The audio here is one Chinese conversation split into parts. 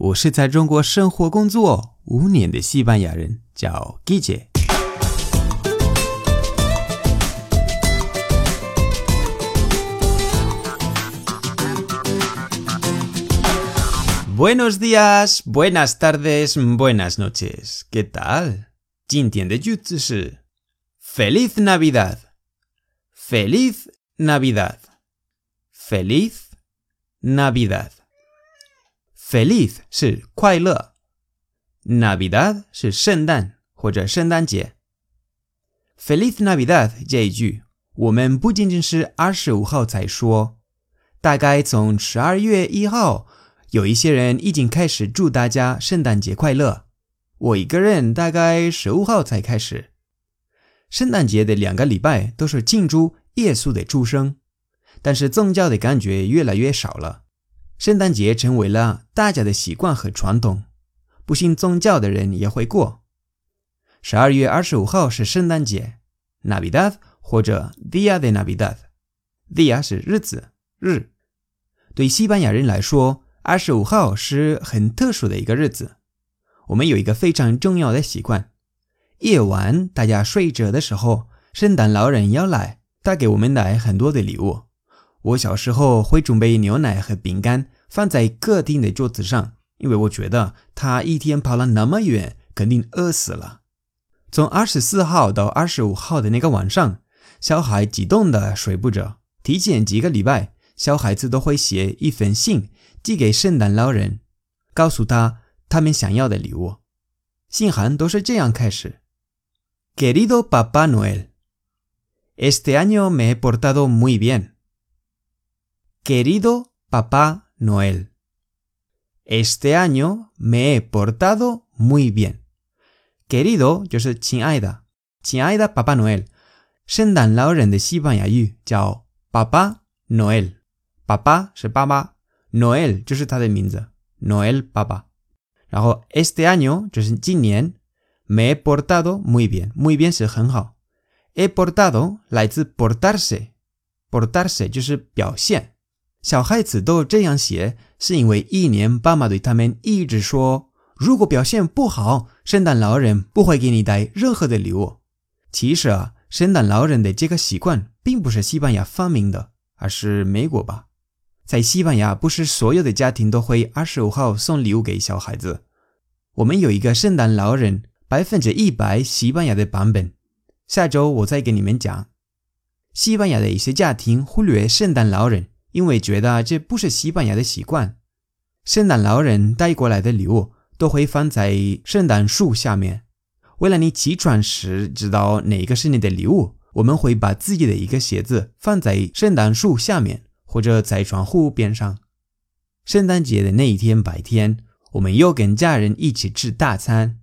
我是在中国生活工作五年的西班牙人，叫 Guille。Buenos días, buenas tardes, buenas noches. ¿Qué tal? 今天的句子是 Feliz Navidad. Feliz Navidad. Feliz Navidad. Feliz 是快乐，Navidad 是圣诞或者圣诞节。Feliz Navidad 这一句，我们不仅仅是二十五号才说，大概从十二月一号，有一些人已经开始祝大家圣诞节快乐。我一个人大概十五号才开始。圣诞节的两个礼拜都是庆祝耶稣的出生，但是宗教的感觉越来越少了。圣诞节成为了大家的习惯和传统，不信宗教的人也会过。十二月二十五号是圣诞节，Navidad 或者 Dia de Navidad，Dia 是日子日。对西班牙人来说，二十五号是很特殊的一个日子。我们有一个非常重要的习惯：夜晚大家睡着的时候，圣诞老人要来，带给我们来很多的礼物。我小时候会准备牛奶和饼干放在客厅的桌子上，因为我觉得他一天跑了那么远，肯定饿死了。从二十四号到二十五号的那个晚上，小孩激动的睡不着。提前几个礼拜，小孩子都会写一封信寄给圣诞老人，告诉他他们想要的礼物。信函都是这样开始：Querido Papá Noel，este año me he portado muy bien。Querido Papá Noel, este año me he portado muy bien. Querido 就是亲爱的，亲爱的 Papá Noel，圣诞老人的西班牙语叫 Papá Noel。爸爸是爸爸，Noel 就是他的名字，Noel 爸爸。然后 este año 就是今年，me he portado muy bien，muy bien 是很好。he portado 来自 portarse，portarse 就是表现。小孩子都这样写，是因为一年爸妈对他们一直说，如果表现不好，圣诞老人不会给你带任何的礼物。其实啊，圣诞老人的这个习惯并不是西班牙发明的，而是美国吧。在西班牙，不是所有的家庭都会二十五号送礼物给小孩子。我们有一个圣诞老人百分之一百西班牙的版本，下周我再给你们讲。西班牙的一些家庭忽略圣诞老人。因为觉得这不是西班牙的习惯，圣诞老人带过来的礼物都会放在圣诞树下面。为了你起床时知道哪个是你的礼物，我们会把自己的一个鞋子放在圣诞树下面，或者在窗户边上。圣诞节的那一天白天，我们又跟家人一起吃大餐，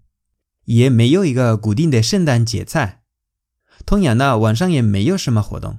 也没有一个固定的圣诞节菜。同样的，晚上也没有什么活动。